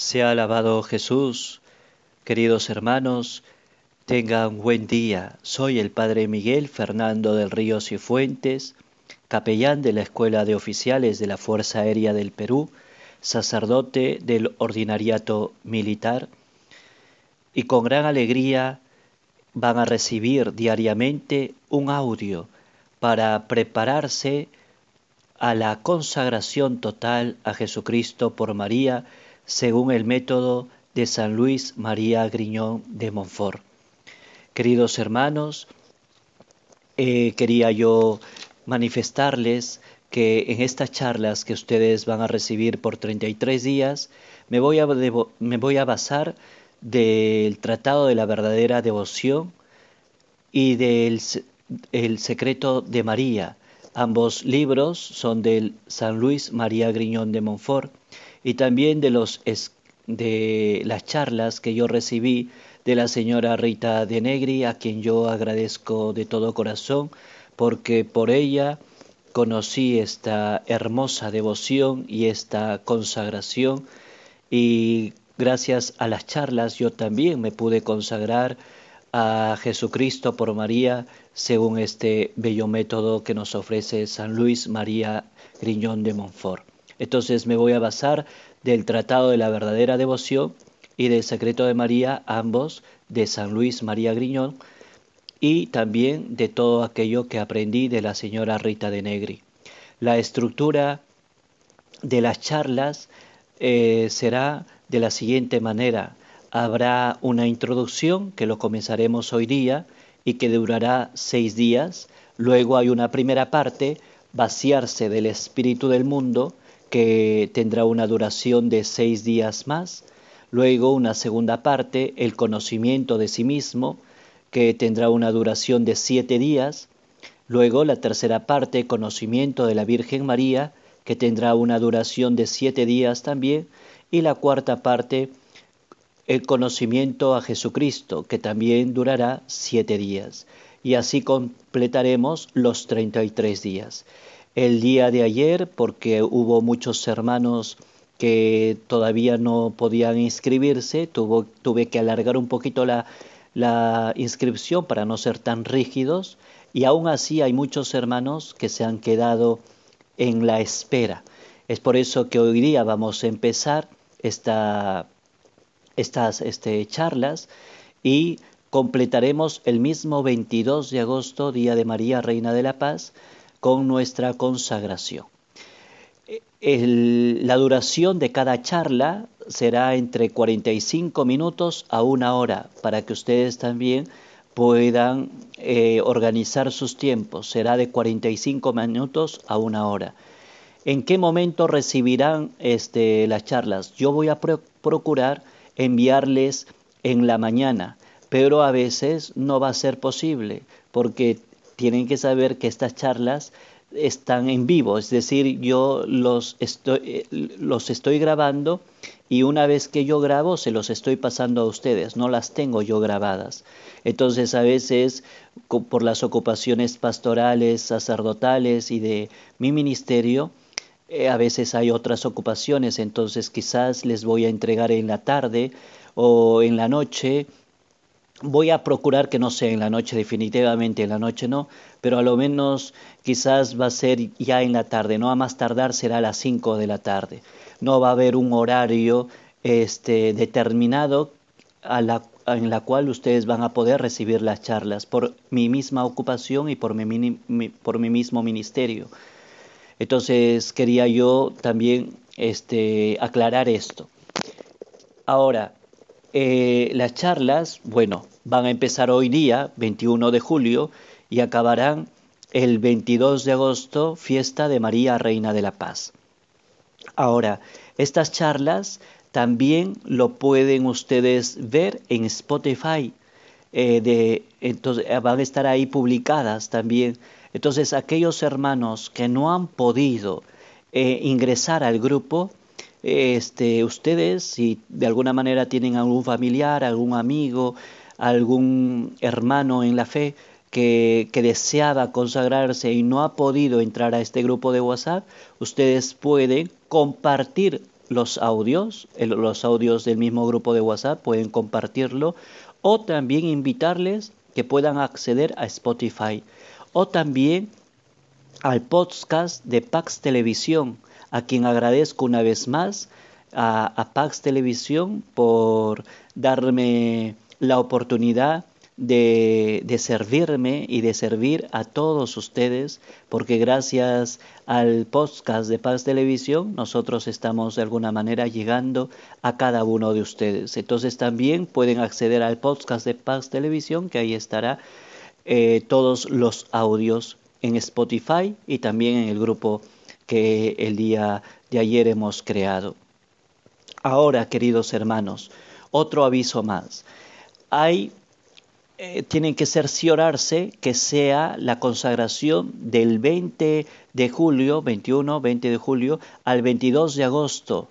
Sea alabado Jesús. Queridos hermanos, tengan buen día. Soy el Padre Miguel Fernando del Río Cifuentes, capellán de la Escuela de Oficiales de la Fuerza Aérea del Perú, sacerdote del Ordinariato Militar, y con gran alegría van a recibir diariamente un audio para prepararse a la consagración total a Jesucristo por María según el método de San Luis María Griñón de Montfort. Queridos hermanos, eh, quería yo manifestarles que en estas charlas que ustedes van a recibir por 33 días, me voy a, me voy a basar del Tratado de la Verdadera Devoción y del el Secreto de María. Ambos libros son del San Luis María Griñón de Montfort y también de, los, de las charlas que yo recibí de la señora Rita de Negri, a quien yo agradezco de todo corazón, porque por ella conocí esta hermosa devoción y esta consagración y gracias a las charlas yo también me pude consagrar a Jesucristo por María según este bello método que nos ofrece San Luis María Griñón de Montfort. Entonces me voy a basar del Tratado de la Verdadera Devoción y del Secreto de María, ambos de San Luis María Griñón, y también de todo aquello que aprendí de la señora Rita de Negri. La estructura de las charlas eh, será de la siguiente manera. Habrá una introducción que lo comenzaremos hoy día y que durará seis días. Luego hay una primera parte, vaciarse del espíritu del mundo, que tendrá una duración de seis días más. Luego una segunda parte, el conocimiento de sí mismo, que tendrá una duración de siete días. Luego la tercera parte, conocimiento de la Virgen María, que tendrá una duración de siete días también. Y la cuarta parte, el conocimiento a Jesucristo, que también durará siete días. Y así completaremos los treinta y tres días el día de ayer porque hubo muchos hermanos que todavía no podían inscribirse, tuve que alargar un poquito la, la inscripción para no ser tan rígidos y aún así hay muchos hermanos que se han quedado en la espera. Es por eso que hoy día vamos a empezar esta, estas este, charlas y completaremos el mismo 22 de agosto, Día de María, Reina de la Paz, con nuestra consagración. la duración de cada charla será entre 45 minutos a una hora para que ustedes también puedan eh, organizar sus tiempos. Será de 45 minutos a una hora. ¿En qué momento recibirán este, las charlas? Yo voy a procurar enviarles en la mañana, pero a veces no va a ser posible porque tienen que saber que estas charlas están en vivo, es decir, yo los estoy, eh, los estoy grabando y una vez que yo grabo se los estoy pasando a ustedes, no las tengo yo grabadas. Entonces a veces por las ocupaciones pastorales, sacerdotales y de mi ministerio, eh, a veces hay otras ocupaciones, entonces quizás les voy a entregar en la tarde o en la noche Voy a procurar que no sea en la noche, definitivamente en la noche no, pero a lo menos quizás va a ser ya en la tarde, no a más tardar será a las 5 de la tarde. No va a haber un horario este, determinado a la, en la cual ustedes van a poder recibir las charlas por mi misma ocupación y por mi, por mi mismo ministerio. Entonces quería yo también este, aclarar esto. Ahora, eh, las charlas, bueno, van a empezar hoy día, 21 de julio, y acabarán el 22 de agosto, fiesta de María Reina de la Paz. Ahora, estas charlas también lo pueden ustedes ver en Spotify. Eh, de, entonces, van a estar ahí publicadas también. Entonces, aquellos hermanos que no han podido eh, ingresar al grupo, este, ustedes, si de alguna manera tienen algún familiar, algún amigo, algún hermano en la fe que, que, deseaba consagrarse y no ha podido entrar a este grupo de WhatsApp, ustedes pueden compartir los audios, los audios del mismo grupo de WhatsApp, pueden compartirlo o también invitarles que puedan acceder a Spotify o también al podcast de Pax Televisión, a quien agradezco una vez más a, Pax Televisión por darme la oportunidad de, de, servirme y de servir a todos ustedes, porque gracias al podcast de Paz Televisión nosotros estamos de alguna manera llegando a cada uno de ustedes. Entonces también pueden acceder al podcast de Paz Televisión, que ahí estará eh, todos los audios en Spotify y también en el grupo que el día de ayer hemos creado. Ahora, queridos hermanos, otro aviso más. Hay eh, tienen que cerciorarse que sea la consagración del 20 de julio, 21, 20 de julio, al 22 de agosto,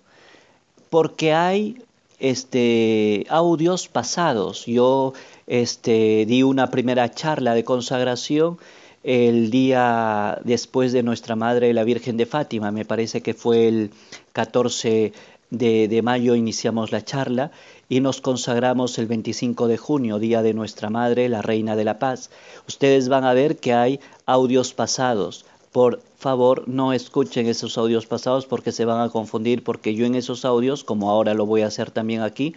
porque hay este, audios pasados. Yo este, di una primera charla de consagración el día después de nuestra Madre la Virgen de Fátima, me parece que fue el 14 de, mayo iniciamos la charla y nos consagramos el 25 de junio, día de nuestra Madre, la Reina de la Paz. Ustedes van a ver que hay audios pasados. Por favor, no escuchen esos audios pasados porque se van a confundir, porque yo en esos audios, como ahora lo voy a hacer también aquí,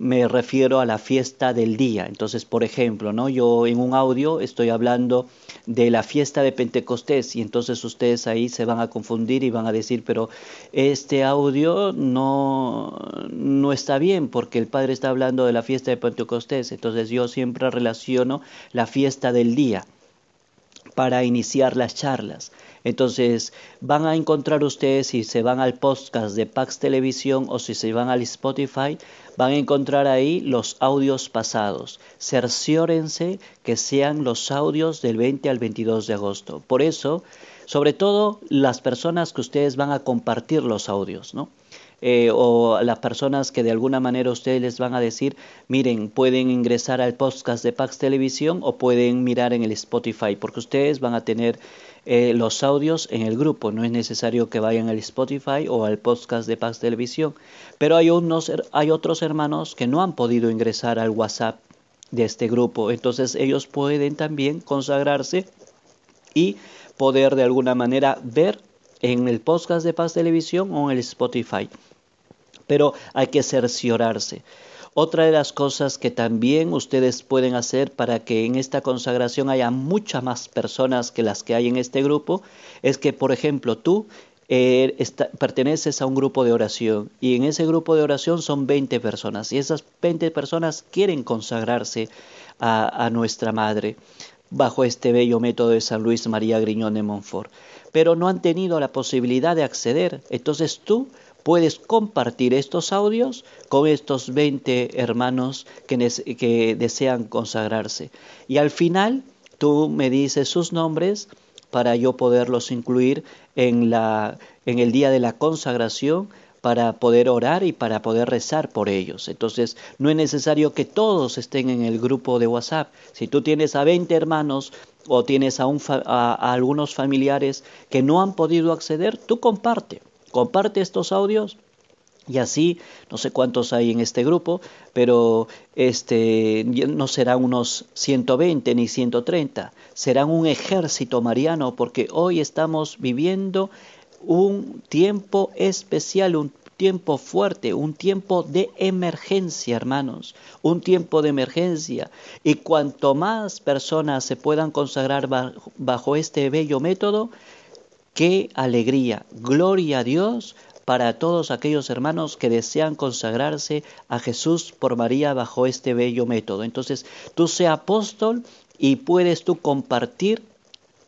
me refiero a la fiesta del día. Entonces, por ejemplo, ¿no? Yo en un audio estoy hablando de la fiesta de Pentecostés y entonces ustedes ahí se van a confundir y van a decir, pero este audio no, no está bien porque el Padre está hablando de la fiesta de Pentecostés. Entonces yo siempre relaciono la fiesta del día para iniciar las charlas. Entonces van a encontrar ustedes si se van al podcast de Pax Televisión o si se van al Spotify, van a encontrar ahí los audios pasados. Cerciórense que sean los audios del 20 al 22 de agosto. Por eso, sobre todo las personas que ustedes van a compartir los audios, ¿no? Eh, o las personas que de alguna manera ustedes les van a decir, miren, pueden ingresar al podcast de Pax Televisión o pueden mirar en el Spotify, porque ustedes van a tener eh, los audios en el grupo, no es necesario que vayan al Spotify o al podcast de Pax Televisión, pero hay, unos, hay otros hermanos que no han podido ingresar al WhatsApp de este grupo, entonces ellos pueden también consagrarse y poder de alguna manera ver en el podcast de Paz Televisión o en el Spotify. Pero hay que cerciorarse. Otra de las cosas que también ustedes pueden hacer para que en esta consagración haya muchas más personas que las que hay en este grupo es que, por ejemplo, tú eh, perteneces a un grupo de oración y en ese grupo de oración son 20 personas y esas 20 personas quieren consagrarse a, nuestra Madre bajo este bello método de San Luis María Griñón de Montfort, pero no han tenido la posibilidad de acceder. Entonces tú puedes compartir estos audios con estos 20 hermanos que, desean consagrarse. Y al final tú me dices sus nombres para yo poderlos incluir en, la, en el día de la consagración para poder orar y para poder rezar por ellos. Entonces, no es necesario que todos estén en el grupo de WhatsApp. Si tú tienes a 20 hermanos o tienes a algunos familiares que no han podido acceder, tú comparte. Comparte estos audios y así, no sé cuántos hay en este grupo, pero este no serán unos 120 ni 130, serán un ejército mariano porque hoy estamos viviendo un tiempo especial, un tiempo fuerte, un tiempo de emergencia, hermanos, un tiempo de emergencia. Y cuanto más personas se puedan consagrar bajo, este bello método, Qué alegría, gloria a Dios para todos aquellos hermanos que desean consagrarse a Jesús por María bajo este bello método. Entonces, tú sé apóstol y puedes tú compartir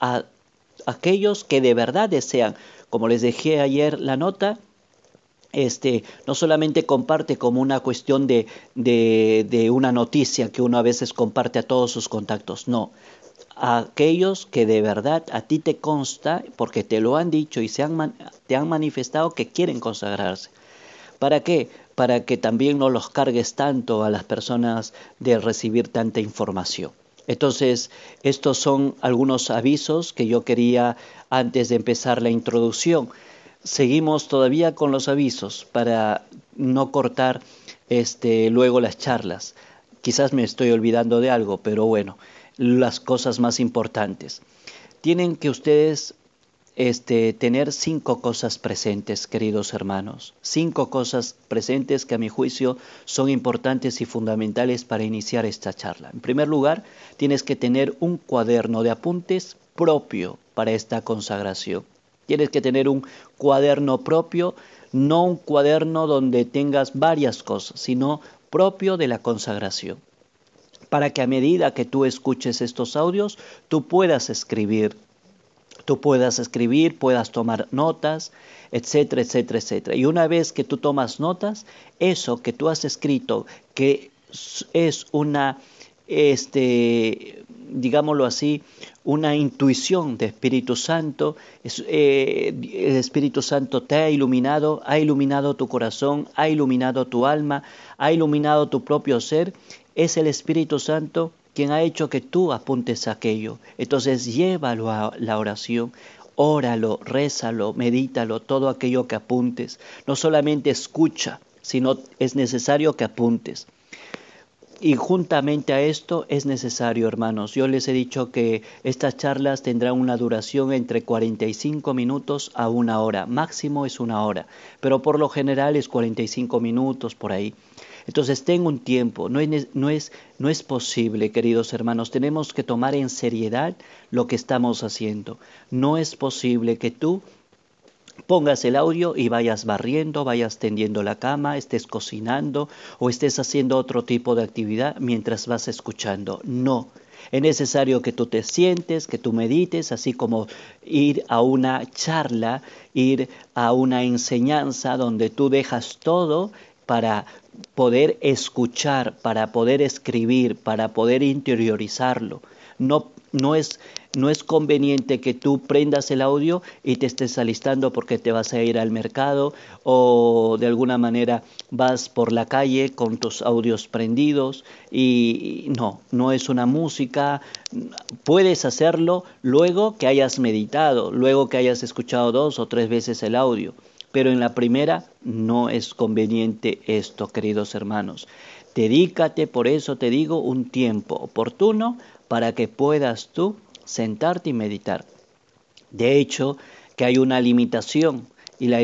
a aquellos que de verdad desean. Como les dejé ayer la nota, este, no solamente comparte como una cuestión de, de, una noticia que uno a veces comparte a todos sus contactos, no, aquellos que de verdad a ti te consta, porque te lo han dicho y se han, te han manifestado que quieren consagrarse. ¿Para qué? Para que también no los cargues tanto a las personas de recibir tanta información. Entonces, estos son algunos avisos que yo quería antes de empezar la introducción. Seguimos todavía con los avisos para no cortar este, luego las charlas. Quizás me estoy olvidando de algo, pero bueno, las cosas más importantes. Tienen que ustedes este, tener cinco cosas presentes, queridos hermanos. Cinco cosas presentes que a mi juicio son importantes y fundamentales para iniciar esta charla. En primer lugar, tienes que tener un cuaderno de apuntes propio para esta consagración. Tienes que tener un cuaderno propio, no un cuaderno donde tengas varias cosas, sino propio de la consagración. Para que a medida que tú escuches estos audios, tú puedas escribir, tú puedas escribir, puedas tomar notas, etcétera, etcétera, etcétera. Y una vez que tú tomas notas, eso que tú has escrito, que es una, este, digámoslo así, una intuición de Espíritu Santo. Eh, el Espíritu Santo te ha iluminado, ha iluminado tu corazón, ha iluminado tu alma, ha iluminado tu propio ser. Es el Espíritu Santo quien ha hecho que tú apuntes aquello. Entonces llévalo a la oración, óralo, rézalo, medítalo, todo aquello que apuntes. No solamente escucha, sino es necesario que apuntes. Y juntamente a esto es necesario, hermanos, yo les he dicho que estas charlas tendrán una duración entre 45 minutos a una hora, máximo es una hora, pero por lo general es 45 minutos por ahí. Entonces ten un tiempo, no es posible, queridos hermanos, tenemos que tomar en seriedad lo que estamos haciendo. No es posible que tú pongas el audio y vayas barriendo, vayas tendiendo la cama, estés cocinando o estés haciendo otro tipo de actividad mientras vas escuchando. No. Es necesario que tú te sientes, que tú medites, así como ir a una charla, ir a una enseñanza donde tú dejas todo para poder escuchar, para poder escribir, para poder interiorizarlo. No, no es no es conveniente que tú prendas el audio y te estés alistando porque te vas a ir al mercado o de alguna manera vas por la calle con tus audios prendidos y no, no es una música. Puedes hacerlo luego que hayas meditado, luego que hayas escuchado dos o tres veces el audio. Pero en la primera no es conveniente esto, queridos hermanos. Dedícate, por eso te digo, un tiempo oportuno para que puedas tú sentarte y meditar. De hecho, que hay una limitación y la,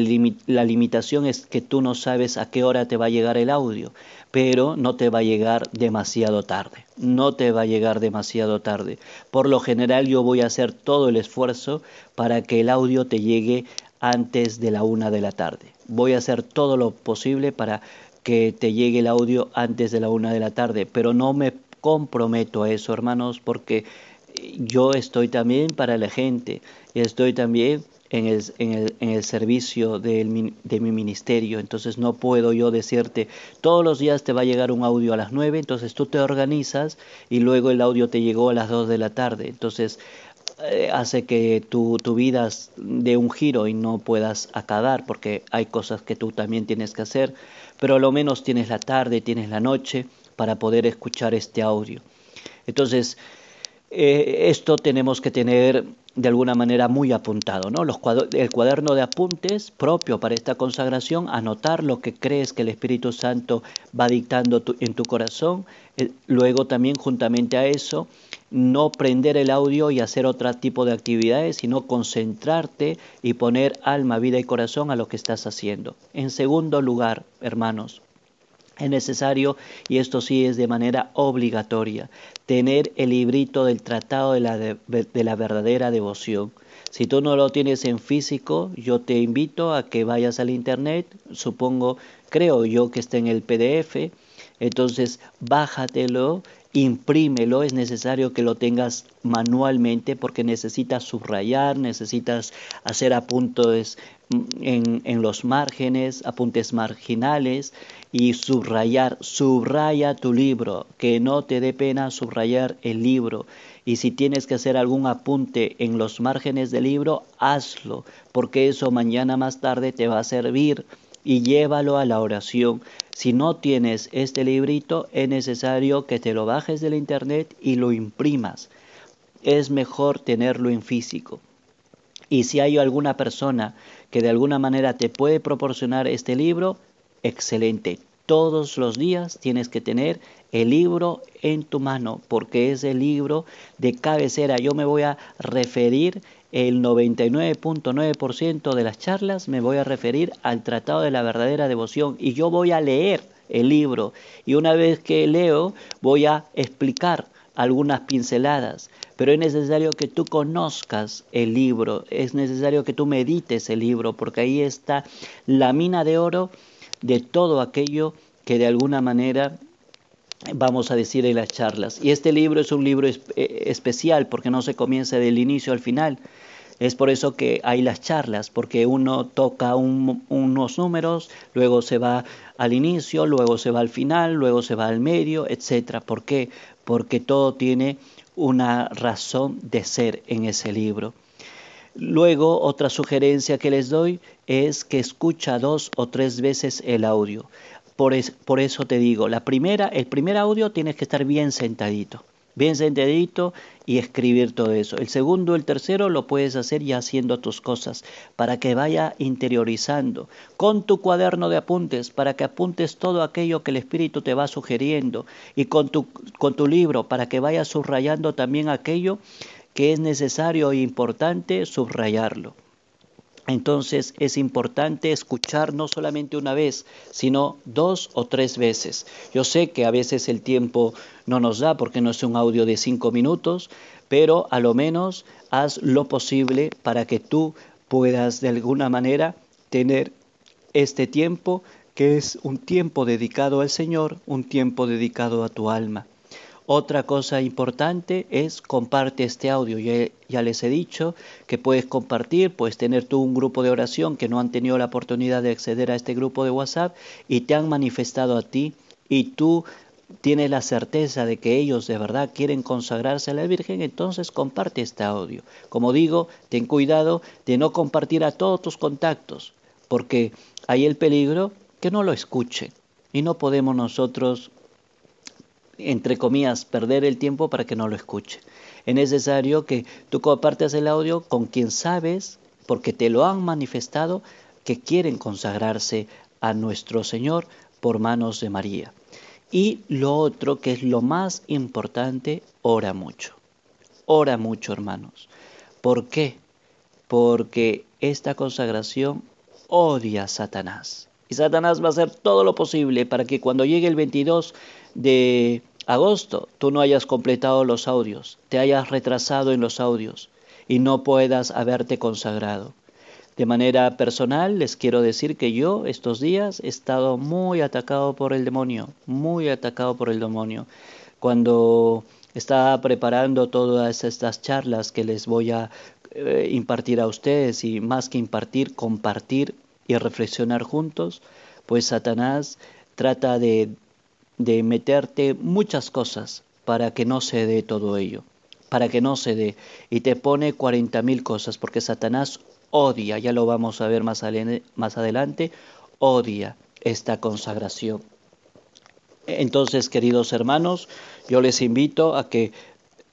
limitación es que tú no sabes a qué hora te va a llegar el audio, pero no te va a llegar demasiado tarde, no te va a llegar demasiado tarde. Por lo general yo voy a hacer todo el esfuerzo para que el audio te llegue antes de la una de la tarde. Voy a hacer todo lo posible para que te llegue el audio antes de la una de la tarde, pero no me comprometo a eso, hermanos, porque yo estoy también para la gente, estoy también en el, en el, en el servicio de, mi ministerio, entonces no puedo yo decirte, todos los días te va a llegar un audio a las 9, entonces tú te organizas y luego el audio te llegó a las 2 de la tarde, entonces eh, hace que tu vida dé un giro y no puedas acabar, porque hay cosas que tú también tienes que hacer, pero a lo menos tienes la tarde, tienes la noche para poder escuchar este audio. Entonces, eh, esto tenemos que tener de alguna manera muy apuntado, ¿no? Los el cuaderno de apuntes propio para esta consagración, anotar lo que crees que el Espíritu Santo va dictando en tu corazón, eh, luego también juntamente a eso, no prender el audio y hacer otro tipo de actividades, sino concentrarte y poner alma, vida y corazón a lo que estás haciendo. En segundo lugar, hermanos, es necesario, y esto sí es de manera obligatoria, tener el librito del Tratado de la, de, la Verdadera Devoción. Si tú no lo tienes en físico, yo te invito a que vayas al Internet, supongo, creo yo que está en el PDF, entonces bájatelo, imprímelo, es necesario que lo tengas manualmente porque necesitas subrayar, necesitas hacer apuntes en, en los márgenes, apuntes marginales, y subrayar, subraya tu libro, que no te dé pena subrayar el libro. Y si tienes que hacer algún apunte en los márgenes del libro, hazlo, porque eso mañana más tarde te va a servir y llévalo a la oración. Si no tienes este librito, es necesario que te lo bajes del internet y lo imprimas. Es mejor tenerlo en físico. Y si hay alguna persona que de alguna manera te puede proporcionar este libro, excelente. Todos los días tienes que tener el libro en tu mano porque es el libro de cabecera. Yo me voy a referir el 99.9% de las charlas, me voy a referir al Tratado de la Verdadera Devoción. Y yo voy a leer el libro. Y una vez que leo voy a explicar algunas pinceladas, pero es necesario que tú conozcas el libro, es necesario que tú medites el libro, porque ahí está la mina de oro de todo aquello que de alguna manera vamos a decir en las charlas. Y este libro es un libro eh, especial porque no se comienza del inicio al final, es por eso que hay las charlas, porque uno toca unos números, luego se va al inicio, luego se va al final, luego se va al medio, etc. ¿Por qué? Porque todo tiene una razón de ser en ese libro. Luego, otra sugerencia que les doy es que escucha dos o tres veces el audio. Por, eso te digo, la primera, el primer audio tienes que estar bien sentadito bien sentadito y escribir todo eso. El segundo, el tercero lo puedes hacer ya haciendo tus cosas para que vaya interiorizando con tu cuaderno de apuntes para que apuntes todo aquello que el Espíritu te va sugiriendo y con tu, con tu libro para que vayas subrayando también aquello que es necesario e importante subrayarlo. Entonces es importante escuchar no solamente una vez, sino dos o tres veces. Yo sé que a veces el tiempo no nos da porque no es un audio de cinco minutos, pero a lo menos haz lo posible para que tú puedas de alguna manera tener este tiempo que es un tiempo dedicado al Señor, un tiempo dedicado a tu alma. Otra cosa importante es comparte este audio. Ya, les he dicho que puedes compartir, puedes tener tú un grupo de oración que no han tenido la oportunidad de acceder a este grupo de WhatsApp y te han manifestado a ti y tú tienes la certeza de que ellos de verdad quieren consagrarse a la Virgen, entonces comparte este audio. Como digo, ten cuidado de no compartir a todos tus contactos, porque hay el peligro que no lo escuchen y no podemos nosotros entre comillas, perder el tiempo para que no lo escuche. Es necesario que tú compartas el audio con quien sabes, porque te lo han manifestado, que quieren consagrarse a nuestro Señor por manos de María. Y lo otro, que es lo más importante, ora mucho. Ora mucho, hermanos. ¿Por qué? Porque esta consagración odia a Satanás. Y Satanás va a hacer todo lo posible para que cuando llegue el 22 de agosto tú no hayas completado los audios, te hayas retrasado en los audios y no puedas haberte consagrado. De manera personal les quiero decir que yo estos días he estado muy atacado por el demonio, muy atacado por el demonio. Cuando estaba preparando todas estas charlas que les voy a eh, impartir a ustedes y más que impartir, compartir y reflexionar juntos, pues Satanás trata de de meterte muchas cosas para que no se dé todo ello, para que no se dé. Y te pone cuarenta mil cosas, porque Satanás odia, ya lo vamos a ver más, más adelante, odia esta consagración. Entonces, queridos hermanos, yo les invito a que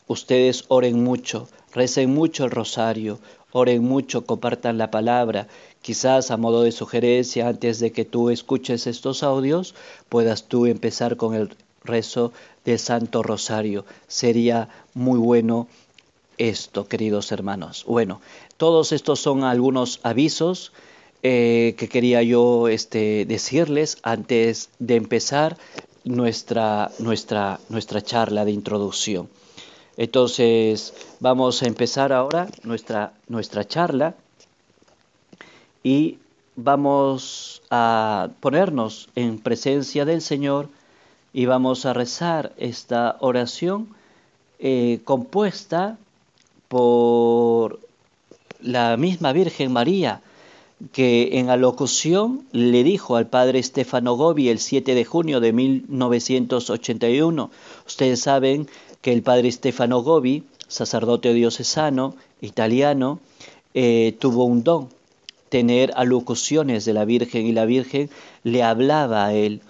ustedes oren mucho, recen mucho el rosario, oren mucho, compartan la palabra. Quizás a modo de sugerencia, antes de que tú escuches estos audios, puedas tú empezar con el rezo del Santo Rosario. Sería muy bueno esto, queridos hermanos. Bueno, todos estos son algunos avisos eh, que quería yo este, decirles antes de empezar nuestra, nuestra, nuestra charla de introducción. Entonces, vamos a empezar ahora nuestra, nuestra charla y vamos a ponernos en presencia del Señor y vamos a rezar esta oración eh, compuesta por la misma Virgen María, que en alocución le dijo al padre Stefano Gobi el 7 de junio de 1981. Ustedes saben que el padre Stefano Gobi, sacerdote diocesano italiano, eh, tuvo un don, tener alocuciones de la Virgen y la Virgen le hablaba a él.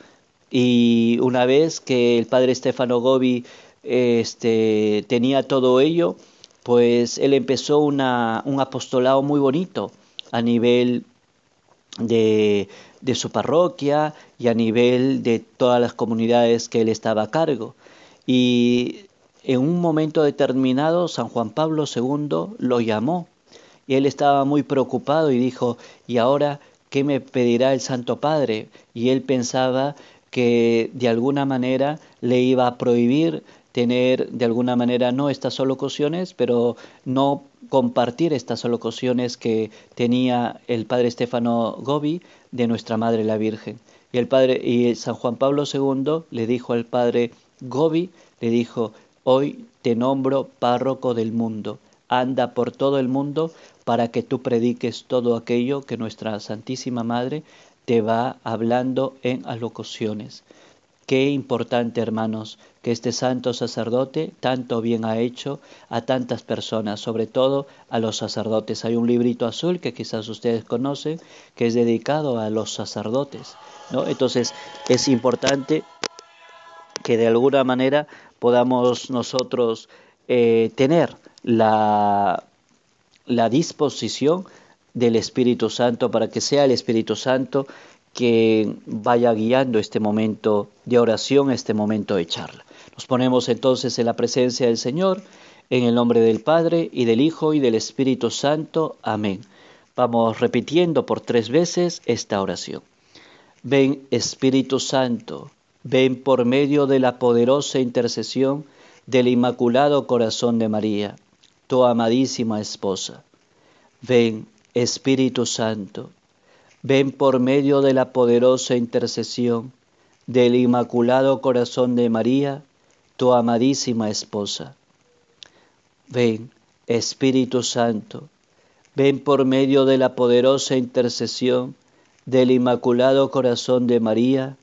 Y una vez que el padre Stefano Gobi este, tenía todo ello, pues él empezó una, un apostolado muy bonito a nivel de, de su parroquia y a nivel de todas las comunidades que él estaba a cargo. Y en un momento determinado San Juan Pablo II lo llamó y él estaba muy preocupado y dijo, ¿y ahora qué me pedirá el Santo Padre? Y él pensaba que de alguna manera le iba a prohibir tener de alguna manera no estas olocuciones, pero no compartir estas olocuciones que tenía el padre Estefano Gobi de nuestra Madre la Virgen. Y el padre y San Juan Pablo II le dijo al padre Gobi, le dijo, hoy te nombro párroco del mundo, anda por todo el mundo para que tú prediques todo aquello que nuestra Santísima Madre te va hablando en alocuciones. Qué importante, hermanos, que este santo sacerdote tanto bien ha hecho a tantas personas, sobre todo a los sacerdotes. Hay un librito azul que quizás ustedes conocen, que es dedicado a los sacerdotes. ¿no? Entonces es importante que de alguna manera podamos nosotros eh, tener la, la disposición del Espíritu Santo para que sea el Espíritu Santo que vaya guiando este momento de oración, este momento de charla. Nos ponemos entonces en la presencia del Señor, en el nombre del Padre y del Hijo y del Espíritu Santo. Amén. Vamos repitiendo por tres veces esta oración. Ven Espíritu Santo, ven por medio de la poderosa intercesión del Inmaculado Corazón de María, tu amadísima esposa. Ven Espíritu Santo, ven por medio de la poderosa intercesión del Inmaculado Corazón de María, tu amadísima esposa. Ven, Espíritu Santo, ven por medio de la poderosa intercesión del Inmaculado Corazón de María,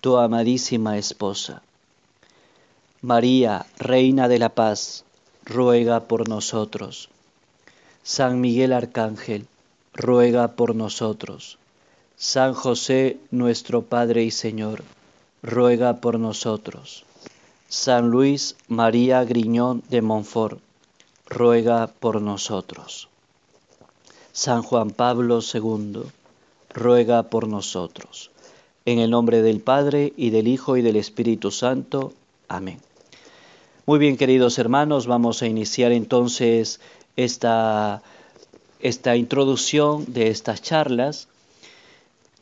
tu amadísima esposa. María, Reina de la Paz, ruega por nosotros. San Miguel Arcángel, ruega por nosotros. San José, nuestro Padre y Señor, ruega por nosotros. San Luis María Griñón de Montfort, ruega por nosotros. San Juan Pablo II, ruega por nosotros. En el nombre del Padre y del Hijo y del Espíritu Santo. Amén. Muy bien, queridos hermanos, vamos a iniciar entonces esta, esta introducción de estas charlas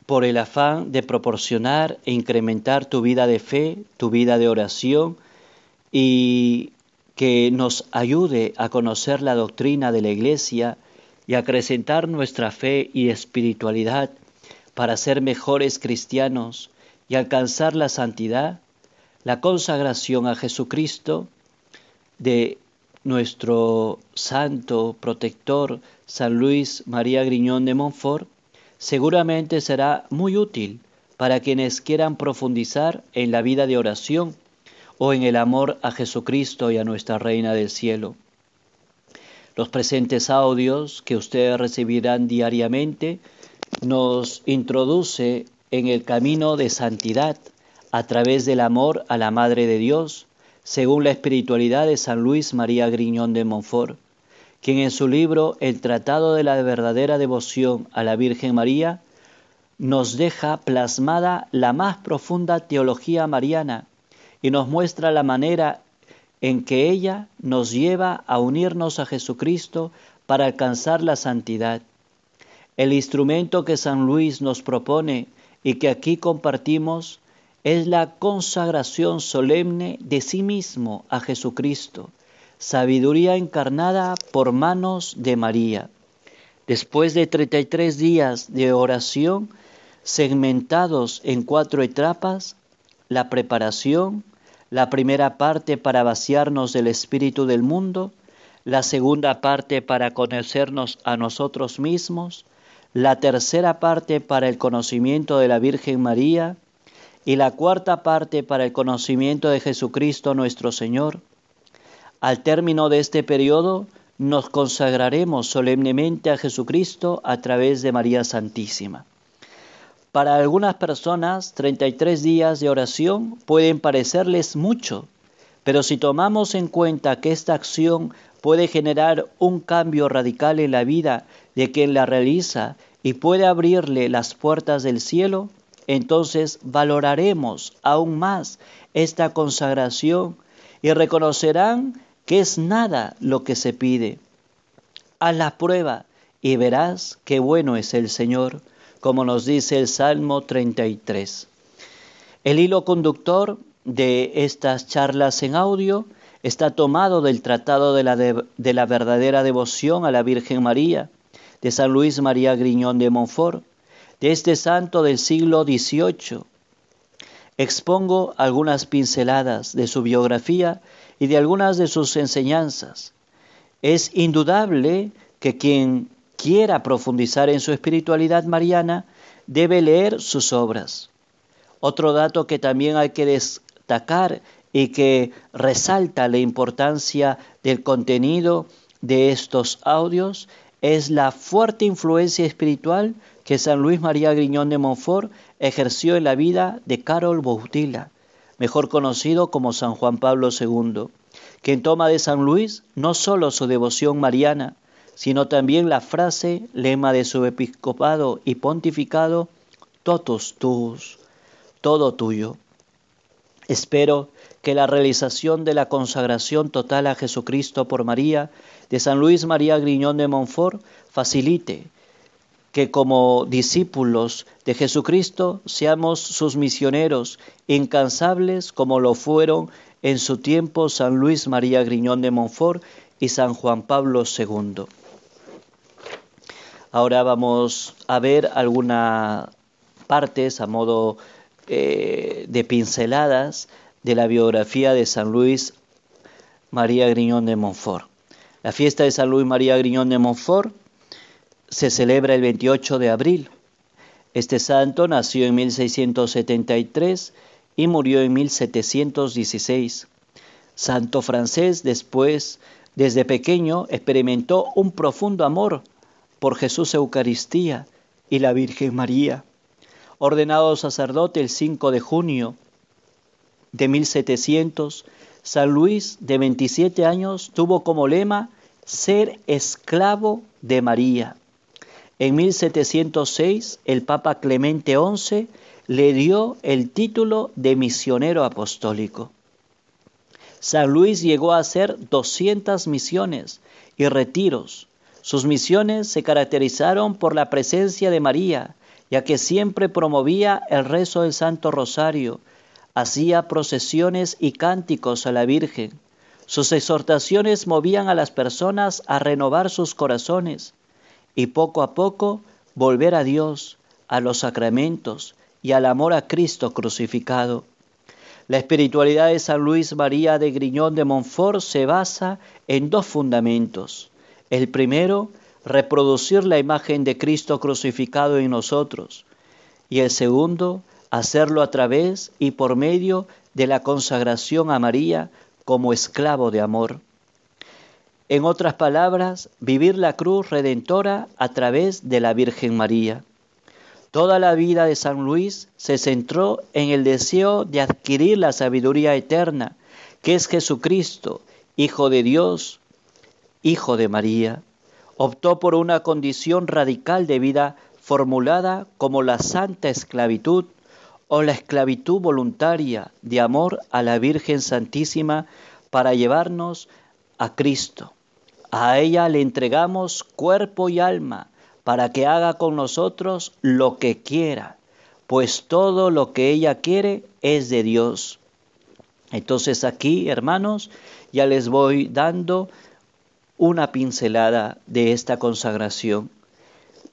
por el afán de proporcionar e incrementar tu vida de fe, tu vida de oración y que nos ayude a conocer la doctrina de la Iglesia y acrecentar nuestra fe y espiritualidad para ser mejores cristianos y alcanzar la santidad, la consagración a Jesucristo de nuestro santo protector San Luis María Griñón de Montfort, seguramente será muy útil para quienes quieran profundizar en la vida de oración o en el amor a Jesucristo y a nuestra Reina del Cielo. Los presentes audios que ustedes recibirán diariamente nos introduce en el camino de santidad a través del amor a la Madre de Dios, según la espiritualidad de San Luis María Griñón de Montfort quien en su libro El Tratado de la verdadera devoción a la Virgen María nos deja plasmada la más profunda teología mariana y nos muestra la manera en que ella nos lleva a unirnos a Jesucristo para alcanzar la santidad. El instrumento que San Luis nos propone y que aquí compartimos es la consagración solemne de sí mismo a Jesucristo sabiduría encarnada por manos de María. Después de 33 días de oración, segmentados en cuatro etapas, la preparación, la primera parte para vaciarnos del espíritu del mundo, la segunda parte para conocernos a nosotros mismos, la tercera parte para el conocimiento de la Virgen María y la cuarta parte para el conocimiento de Jesucristo nuestro Señor, al término de este periodo nos consagraremos solemnemente a Jesucristo a través de María Santísima. Para algunas personas, 33 días de oración pueden parecerles mucho, pero si tomamos en cuenta que esta acción puede generar un cambio radical en la vida de quien la realiza y puede abrirle las puertas del cielo, entonces valoraremos aún más esta consagración y reconocerán que es nada lo que se pide. Haz la prueba y verás qué bueno es el Señor, como nos dice el Salmo 33. El hilo conductor de estas charlas en audio está tomado del Tratado de la, de, la Verdadera Devoción a la Virgen María, de San Luis María Griñón de Montfort, de este santo del siglo XVIII. Expongo algunas pinceladas de su biografía y de algunas de sus enseñanzas. Es indudable que quien quiera profundizar en su espiritualidad mariana debe leer sus obras. Otro dato que también hay que destacar y que resalta la importancia del contenido de estos audios es la fuerte influencia espiritual que San Luis María Griñón de Montfort ejerció en la vida de Carol Boutila, mejor conocido como San Juan Pablo II, quien toma de San Luis no solo su devoción mariana, sino también la frase, lema de su episcopado y pontificado, totus tuus, todo tuyo. Espero que la realización de la consagración total a Jesucristo por María de San Luis María Griñón de Montfort facilite que como discípulos de Jesucristo seamos sus misioneros incansables como lo fueron en su tiempo San Luis María Griñón de Montfort y San Juan Pablo II. Ahora vamos a ver algunas partes a modo eh, de pinceladas de la biografía de San Luis María Griñón de Montfort. La fiesta de San Luis María Griñón de Montfort se celebra el 28 de abril. Este santo nació en 1673 y murió en 1716. Santo francés después, desde pequeño, experimentó un profundo amor por Jesús Eucaristía y la Virgen María. Ordenado sacerdote el 5 de junio de 1700, San Luis, de 27 años, tuvo como lema ser esclavo de María. En 1706, el Papa Clemente XI le dio el título de misionero apostólico. San Luis llegó a hacer 200 misiones y retiros. Sus misiones se caracterizaron por la presencia de María, ya que siempre promovía el rezo del Santo Rosario, hacía procesiones y cánticos a la Virgen. Sus exhortaciones movían a las personas a renovar sus corazones y poco a poco volver a Dios, a los sacramentos y al amor a Cristo crucificado. La espiritualidad de San Luis María de Griñón de Montfort se basa en dos fundamentos. El primero, reproducir la imagen de Cristo crucificado en nosotros. Y el segundo, hacerlo a través y por medio de la consagración a María como esclavo de amor. En otras palabras, vivir la cruz redentora a través de la Virgen María. Toda la vida de San Luis se centró en el deseo de adquirir la sabiduría eterna, que es Jesucristo, Hijo de Dios, Hijo de María. Optó por una condición radical de vida formulada como la santa esclavitud o la esclavitud voluntaria de amor a la Virgen Santísima para llevarnos a Cristo. A ella le entregamos cuerpo y alma para que haga con nosotros lo que quiera, pues todo lo que ella quiere es de Dios. Entonces aquí, hermanos, ya les voy dando una pincelada de esta consagración.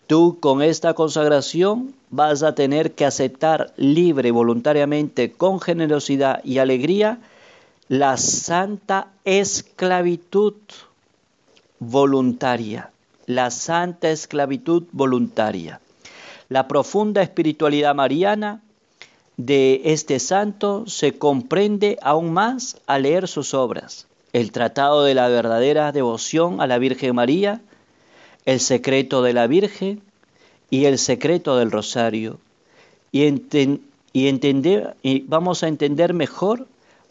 Tú con esta consagración vas a tener que aceptar libre, voluntariamente, con generosidad y alegría, la santa esclavitud voluntaria, la santa esclavitud voluntaria. La profunda espiritualidad mariana de este santo se comprende aún más al leer sus obras. El Tratado de la verdadera devoción a la Virgen María, el secreto de la Virgen y el secreto del rosario. Y, vamos a entender mejor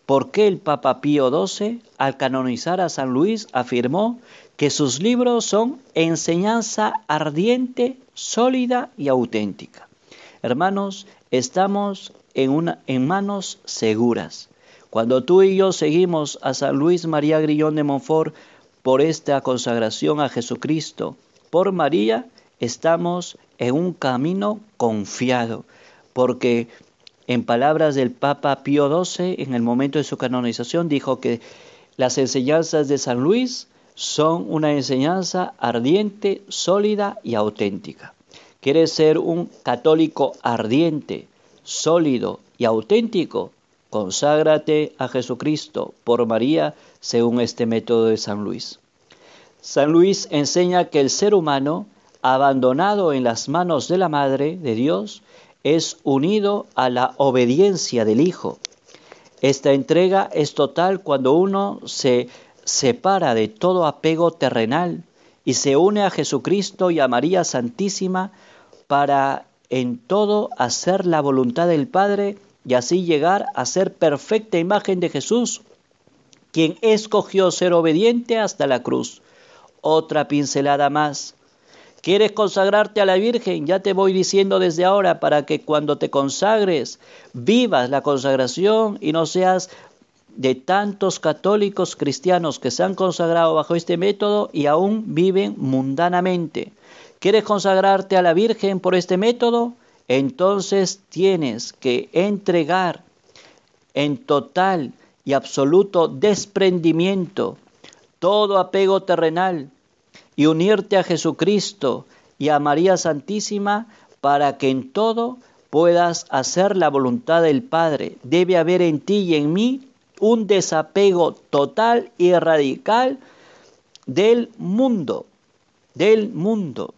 por qué el Papa Pío XII, al canonizar a San Luis, afirmó que sus libros son enseñanza ardiente, sólida y auténtica. Hermanos, estamos en, una, en manos seguras. Cuando tú y yo seguimos a San Luis María Grillón de Montfort por esta consagración a Jesucristo, por María, estamos en un camino confiado, porque en palabras del Papa Pío XII, en el momento de su canonización, dijo que las enseñanzas de San Luis son una enseñanza ardiente, sólida y auténtica. ¿Quieres ser un católico ardiente, sólido y auténtico? Conságrate a Jesucristo por María según este método de San Luis. San Luis enseña que el ser humano, abandonado en las manos de la Madre de Dios, es unido a la obediencia del Hijo. Esta entrega es total cuando uno se separa de todo apego terrenal y se une a Jesucristo y a María Santísima para en todo hacer la voluntad del Padre y así llegar a ser perfecta imagen de Jesús, quien escogió ser obediente hasta la cruz. Otra pincelada más. ¿Quieres consagrarte a la Virgen? Ya te voy diciendo desde ahora para que cuando te consagres vivas la consagración y no seas de tantos católicos cristianos que se han consagrado bajo este método y aún viven mundanamente. ¿Quieres consagrarte a la Virgen por este método? Entonces tienes que entregar en total y absoluto desprendimiento todo apego terrenal y unirte a Jesucristo y a María Santísima para que en todo puedas hacer la voluntad del Padre. Debe haber en ti y en mí un desapego total y radical del mundo, del mundo.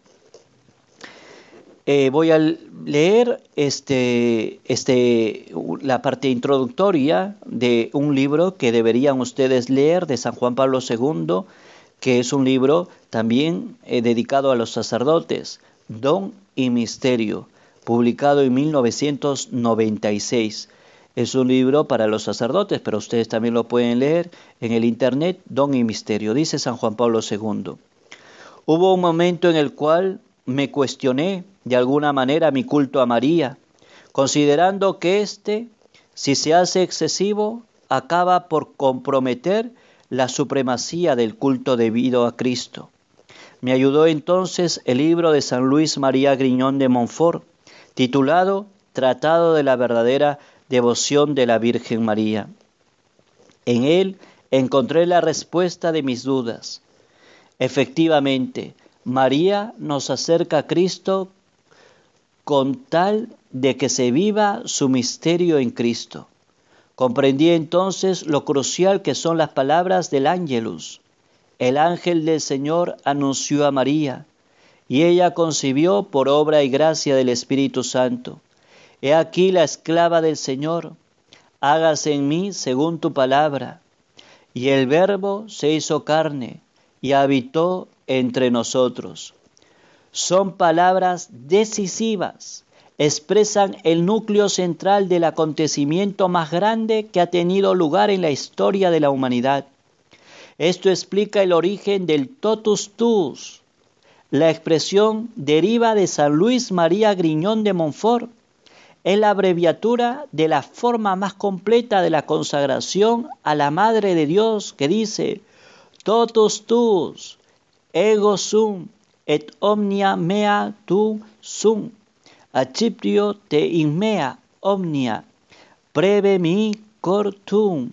Eh, voy a leer este, este, la parte introductoria de un libro que deberían ustedes leer de San Juan Pablo II, que es un libro también eh, dedicado a los sacerdotes, Don y Misterio, publicado en 1996. Es un libro para los sacerdotes, pero ustedes también lo pueden leer en el Internet, Don y Misterio, dice San Juan Pablo II. Hubo un momento en el cual me cuestioné de alguna manera mi culto a María, considerando que éste, si se hace excesivo, acaba por comprometer la supremacía del culto debido a Cristo. Me ayudó entonces el libro de San Luis María Griñón de Montfort, titulado Tratado de la verdadera devoción de la Virgen María. En él encontré la respuesta de mis dudas. Efectivamente, María nos acerca a Cristo con tal de que se viva su misterio en Cristo. Comprendí entonces lo crucial que son las palabras del ángelus. El ángel del Señor anunció a María, y ella concibió por obra y gracia del Espíritu Santo. He aquí la esclava del Señor, hágase en mí según tu palabra. Y el Verbo se hizo carne y habitó entre nosotros. Son palabras decisivas, expresan el núcleo central del acontecimiento más grande que ha tenido lugar en la historia de la humanidad. Esto explica el origen del totus tuus. La expresión deriva de San Luis María Griñón de Montfort, es la abreviatura de la forma más completa de la consagración a la Madre de Dios que dice, totus tus, ego sum, et omnia mea tu sum, achiptio te inmea omnia, preve mi cortum,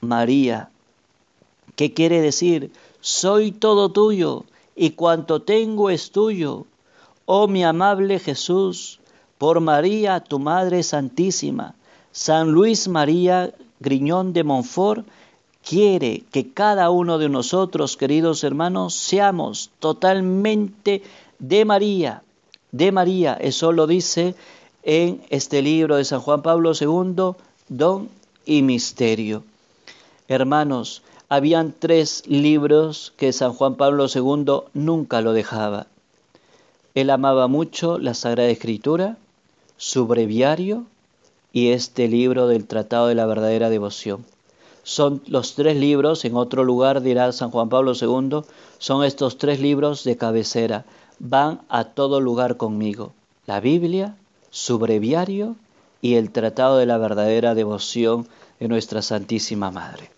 María. ¿Qué quiere decir? Soy todo tuyo y cuanto tengo es tuyo. Oh mi amable Jesús, por María, tu Madre Santísima, San Luis María Griñón de Montfort, quiere que cada uno de nosotros, queridos hermanos, seamos totalmente de María, de María. Eso lo dice en este libro de San Juan Pablo II, Don y Misterio. Hermanos, habían tres libros que San Juan Pablo II nunca lo dejaba. Él amaba mucho la Sagrada Escritura, su breviario y este libro del Tratado de la Verdadera Devoción. son los tres libros, en otro lugar dirá San Juan Pablo II, son estos tres libros de cabecera, van a todo lugar conmigo. La Biblia, su breviario y el Tratado de la verdadera devoción de nuestra Santísima Madre.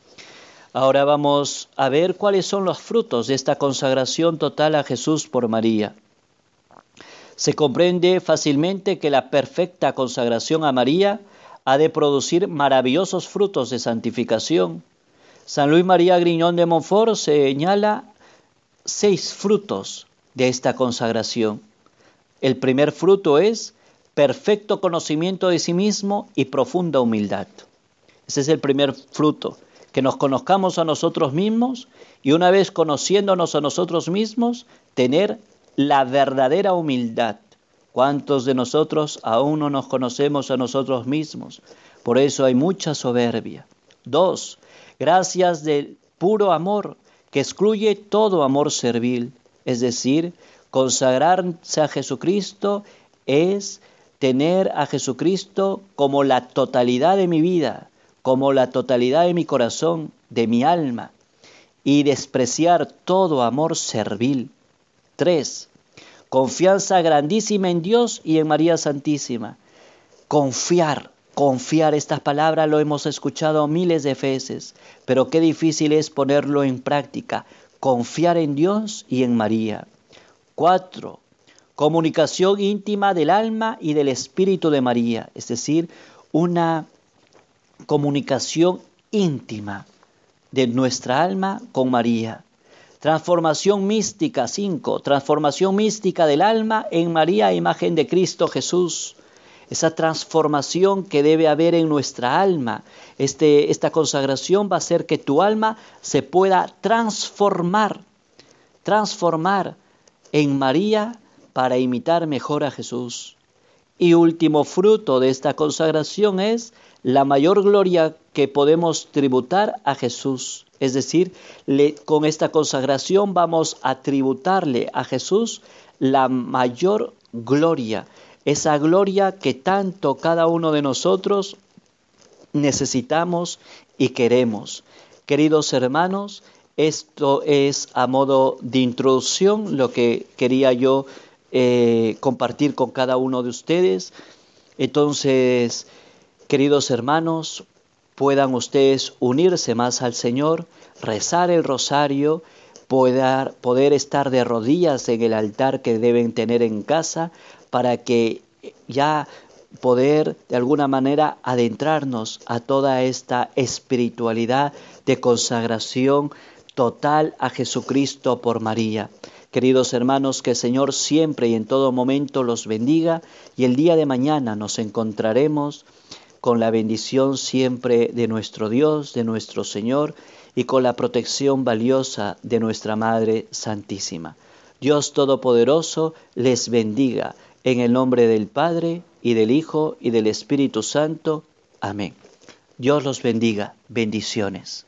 Ahora vamos a ver cuáles son los frutos de esta consagración total a Jesús por María. Se comprende fácilmente que la perfecta consagración a María ha de producir maravillosos frutos de santificación. San Luis María Griñón de Montfort señala seis frutos de esta consagración. El primer fruto es perfecto conocimiento de sí mismo y profunda humildad. Ese es el primer fruto que nos conozcamos a nosotros mismos y una vez conociéndonos a nosotros mismos, tener la verdadera humildad. ¿Cuántos de nosotros aún no nos conocemos a nosotros mismos? Por eso hay mucha soberbia. Dos, gracias del puro amor que excluye todo amor servil, es decir, consagrarse a Jesucristo es tener a Jesucristo como la totalidad de mi vida, como la totalidad de mi corazón, de mi alma, y despreciar todo amor servil. 3. Confianza grandísima en Dios y en María Santísima. Confiar, confiar, estas palabras lo hemos escuchado miles de veces, pero qué difícil es ponerlo en práctica. Confiar en Dios y en María. 4. Comunicación íntima del alma y del espíritu de María, es decir, una comunicación íntima de nuestra alma con María. Transformación mística 5. Transformación mística del alma en María, imagen de Cristo Jesús. Esa transformación que debe haber en nuestra alma. Este, esta consagración va a hacer que tu alma se pueda transformar, transformar en María para imitar mejor a Jesús. Y último fruto de esta consagración es la mayor gloria que podemos tributar a Jesús. Es decir, con esta consagración vamos a tributarle a Jesús la mayor gloria, esa gloria que tanto cada uno de nosotros necesitamos y queremos. Queridos hermanos, esto es a modo de introducción lo que quería yo eh, compartir con cada uno de ustedes. Entonces, Queridos hermanos, puedan ustedes unirse más al Señor, rezar el rosario, poder, estar de rodillas en el altar que deben tener en casa para que ya poder de alguna manera adentrarnos a toda esta espiritualidad de consagración total a Jesucristo por María. Queridos hermanos, que el Señor siempre y en todo momento los bendiga y el día de mañana nos encontraremos con la bendición siempre de nuestro Dios, de nuestro Señor, y con la protección valiosa de nuestra Madre Santísima. Dios Todopoderoso les bendiga en el nombre del Padre, y del Hijo, y del Espíritu Santo. Amén. Dios los bendiga. Bendiciones.